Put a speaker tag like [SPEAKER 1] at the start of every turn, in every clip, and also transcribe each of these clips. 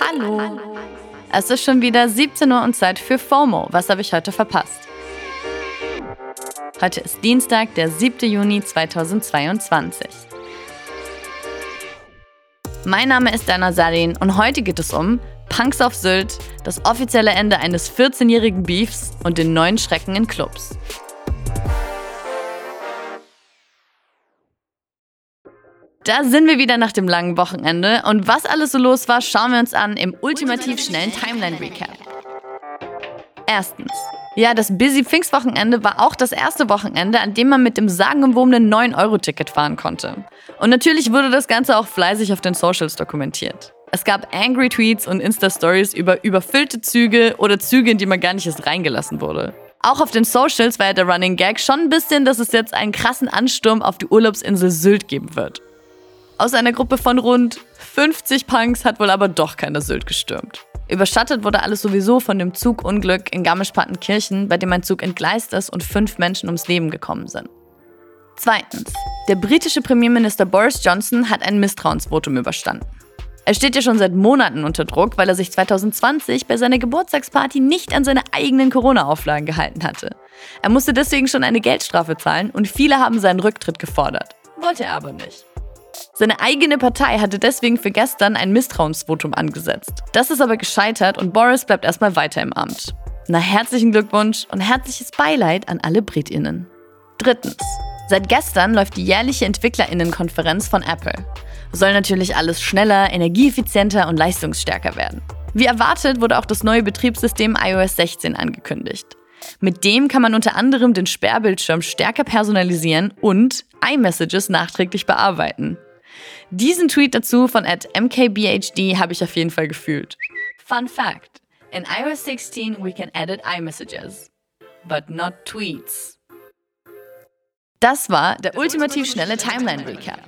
[SPEAKER 1] Hallo. Es ist schon wieder 17 Uhr und Zeit für FOMO. Was habe ich heute verpasst? Heute ist Dienstag, der 7. Juni 2022. Mein Name ist Dana Sarin und heute geht es um Punks auf Sylt, das offizielle Ende eines 14-jährigen Beefs und den neuen Schrecken in Clubs. Da sind wir wieder nach dem langen Wochenende und was alles so los war, schauen wir uns an im ultimativ schnellen Timeline Recap. Erstens. Ja, das Busy Pfingstwochenende war auch das erste Wochenende, an dem man mit dem sagenumwobenen 9-Euro-Ticket fahren konnte. Und natürlich wurde das Ganze auch fleißig auf den Socials dokumentiert. Es gab Angry Tweets und Insta-Stories über überfüllte Züge oder Züge, in die man gar nicht erst reingelassen wurde. Auch auf den Socials war ja der Running Gag schon ein bisschen, dass es jetzt einen krassen Ansturm auf die Urlaubsinsel Sylt geben wird. Aus einer Gruppe von rund 50 Punks hat wohl aber doch keiner Sylt gestürmt. Überschattet wurde alles sowieso von dem Zugunglück in Garmisch-Partenkirchen, bei dem ein Zug entgleist ist und fünf Menschen ums Leben gekommen sind. Zweitens. Der britische Premierminister Boris Johnson hat ein Misstrauensvotum überstanden. Er steht ja schon seit Monaten unter Druck, weil er sich 2020 bei seiner Geburtstagsparty nicht an seine eigenen Corona-Auflagen gehalten hatte. Er musste deswegen schon eine Geldstrafe zahlen und viele haben seinen Rücktritt gefordert. Wollte er aber nicht. Seine eigene Partei hatte deswegen für gestern ein Misstrauensvotum angesetzt. Das ist aber gescheitert und Boris bleibt erstmal weiter im Amt. Na, herzlichen Glückwunsch und herzliches Beileid an alle BritInnen. Drittens. Seit gestern läuft die jährliche EntwicklerInnenkonferenz von Apple. Soll natürlich alles schneller, energieeffizienter und leistungsstärker werden. Wie erwartet wurde auch das neue Betriebssystem iOS 16 angekündigt. Mit dem kann man unter anderem den Sperrbildschirm stärker personalisieren und iMessages nachträglich bearbeiten. Diesen Tweet dazu von at mkbhd habe ich auf jeden Fall gefühlt. Fun Fact: In iOS 16 we can edit iMessages, but not tweets. Das war der ultimativ schnelle Timeline Recap.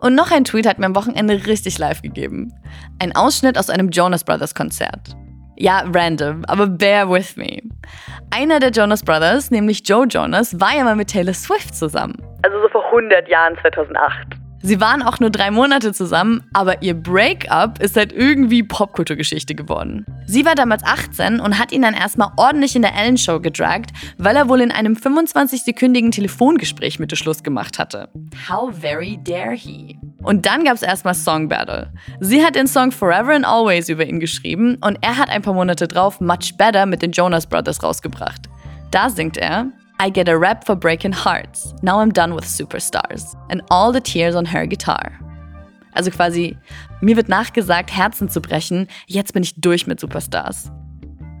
[SPEAKER 1] Und noch ein Tweet hat mir am Wochenende richtig live gegeben. Ein Ausschnitt aus einem Jonas Brothers Konzert. Ja, random, aber bear with me. Einer der Jonas Brothers, nämlich Joe Jonas, war ja mal mit Taylor Swift zusammen.
[SPEAKER 2] Also so vor 100 Jahren, 2008.
[SPEAKER 1] Sie waren auch nur drei Monate zusammen, aber ihr Breakup ist halt irgendwie Popkulturgeschichte geworden. Sie war damals 18 und hat ihn dann erstmal ordentlich in der Ellen Show gedragt, weil er wohl in einem 25-sekündigen Telefongespräch Mitte Schluss gemacht hatte. How very dare he? Und dann gab es erstmal Song Battle. Sie hat den Song Forever and Always über ihn geschrieben und er hat ein paar Monate drauf Much Better mit den Jonas Brothers rausgebracht. Da singt er I get a rap for breaking hearts. Now I'm done with superstars. And all the tears on her guitar. Also quasi, mir wird nachgesagt, Herzen zu brechen, jetzt bin ich durch mit Superstars.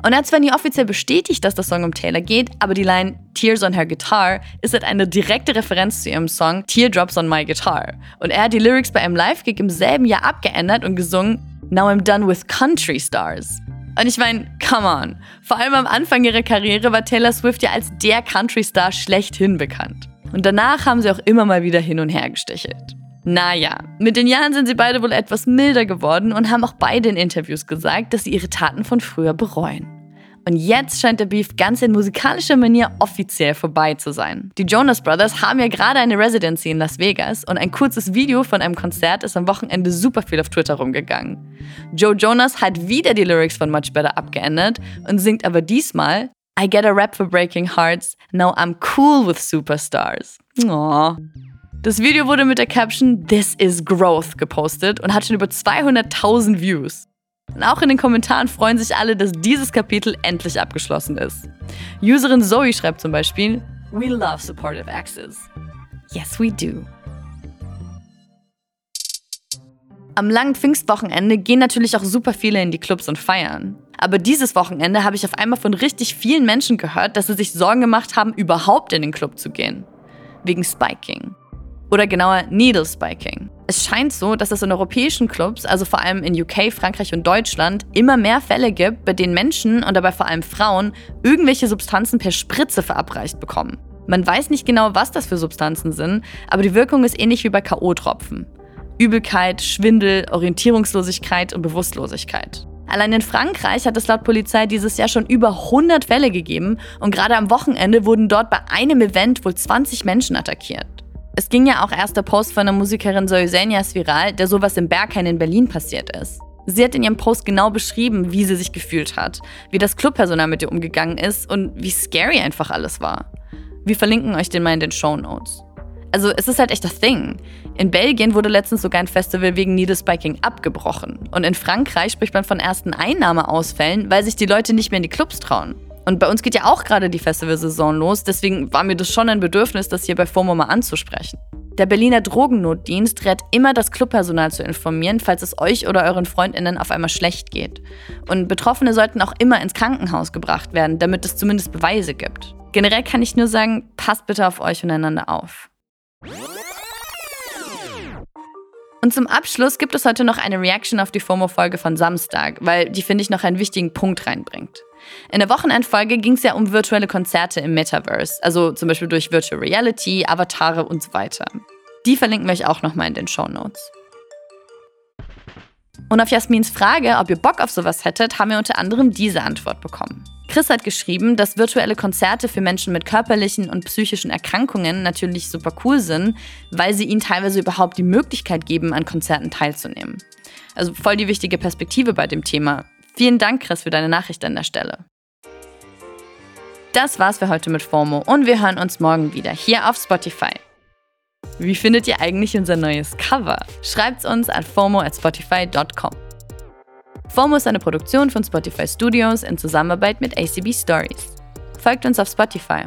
[SPEAKER 1] Und er hat zwar offiziell bestätigt, dass der Song um Taylor geht, aber die Line Tears on her guitar ist halt eine direkte Referenz zu ihrem Song Teardrops on my guitar. Und er hat die Lyrics bei einem Live-Gig im selben Jahr abgeändert und gesungen Now I'm done with country stars. Und ich meine, come on. Vor allem am Anfang ihrer Karriere war Taylor Swift ja als der Country-Star schlechthin bekannt. Und danach haben sie auch immer mal wieder hin und her gestichelt. Naja, mit den Jahren sind sie beide wohl etwas milder geworden und haben auch beide in Interviews gesagt, dass sie ihre Taten von früher bereuen. Und jetzt scheint der Beef ganz in musikalischer Manier offiziell vorbei zu sein. Die Jonas Brothers haben ja gerade eine Residency in Las Vegas und ein kurzes Video von einem Konzert ist am Wochenende super viel auf Twitter rumgegangen. Joe Jonas hat wieder die Lyrics von Much Better abgeändert und singt aber diesmal I get a rap for breaking hearts, now I'm cool with superstars. Aww. Das Video wurde mit der Caption This is Growth gepostet und hat schon über 200.000 Views. Und auch in den Kommentaren freuen sich alle, dass dieses Kapitel endlich abgeschlossen ist. Userin Zoe schreibt zum Beispiel: We love supportive exes. Yes, we do. Am langen Pfingstwochenende gehen natürlich auch super viele in die Clubs und feiern. Aber dieses Wochenende habe ich auf einmal von richtig vielen Menschen gehört, dass sie sich Sorgen gemacht haben, überhaupt in den Club zu gehen. Wegen Spiking. Oder genauer Needle Spiking. Es scheint so, dass es in europäischen Clubs, also vor allem in UK, Frankreich und Deutschland, immer mehr Fälle gibt, bei denen Menschen und dabei vor allem Frauen irgendwelche Substanzen per Spritze verabreicht bekommen. Man weiß nicht genau, was das für Substanzen sind, aber die Wirkung ist ähnlich wie bei K.O.-Tropfen. Übelkeit, Schwindel, Orientierungslosigkeit und Bewusstlosigkeit. Allein in Frankreich hat es laut Polizei dieses Jahr schon über 100 Fälle gegeben und gerade am Wochenende wurden dort bei einem Event wohl 20 Menschen attackiert. Es ging ja auch erst der Post von der Musikerin Zoe Zenias viral, der sowas im Berghain in Berlin passiert ist. Sie hat in ihrem Post genau beschrieben, wie sie sich gefühlt hat, wie das Clubpersonal mit ihr umgegangen ist und wie scary einfach alles war. Wir verlinken euch den mal in den Show Notes. Also es ist halt echt das Thing. In Belgien wurde letztens sogar ein Festival wegen Needle Spiking abgebrochen. Und in Frankreich spricht man von ersten Einnahmeausfällen, weil sich die Leute nicht mehr in die Clubs trauen. Und bei uns geht ja auch gerade die Festivalsaison los, deswegen war mir das schon ein Bedürfnis, das hier bei FOMO mal anzusprechen. Der Berliner Drogennotdienst rät immer, das Clubpersonal zu informieren, falls es euch oder euren FreundInnen auf einmal schlecht geht. Und Betroffene sollten auch immer ins Krankenhaus gebracht werden, damit es zumindest Beweise gibt. Generell kann ich nur sagen, passt bitte auf euch und einander auf. Und zum Abschluss gibt es heute noch eine Reaction auf die FOMO-Folge von Samstag, weil die, finde ich, noch einen wichtigen Punkt reinbringt. In der Wochenendfolge ging es ja um virtuelle Konzerte im Metaverse, also zum Beispiel durch Virtual Reality, Avatare und so weiter. Die verlinken wir euch auch nochmal in den Show Notes. Und auf Jasmins Frage, ob ihr Bock auf sowas hättet, haben wir unter anderem diese Antwort bekommen. Chris hat geschrieben, dass virtuelle Konzerte für Menschen mit körperlichen und psychischen Erkrankungen natürlich super cool sind, weil sie ihnen teilweise überhaupt die Möglichkeit geben, an Konzerten teilzunehmen. Also voll die wichtige Perspektive bei dem Thema. Vielen Dank, Chris, für deine Nachricht an der Stelle. Das war's für heute mit FOMO und wir hören uns morgen wieder hier auf Spotify. Wie findet ihr eigentlich unser neues Cover? Schreibt's uns an FOMO at spotify.com. FOMO ist eine Produktion von Spotify Studios in Zusammenarbeit mit ACB Stories. Folgt uns auf Spotify.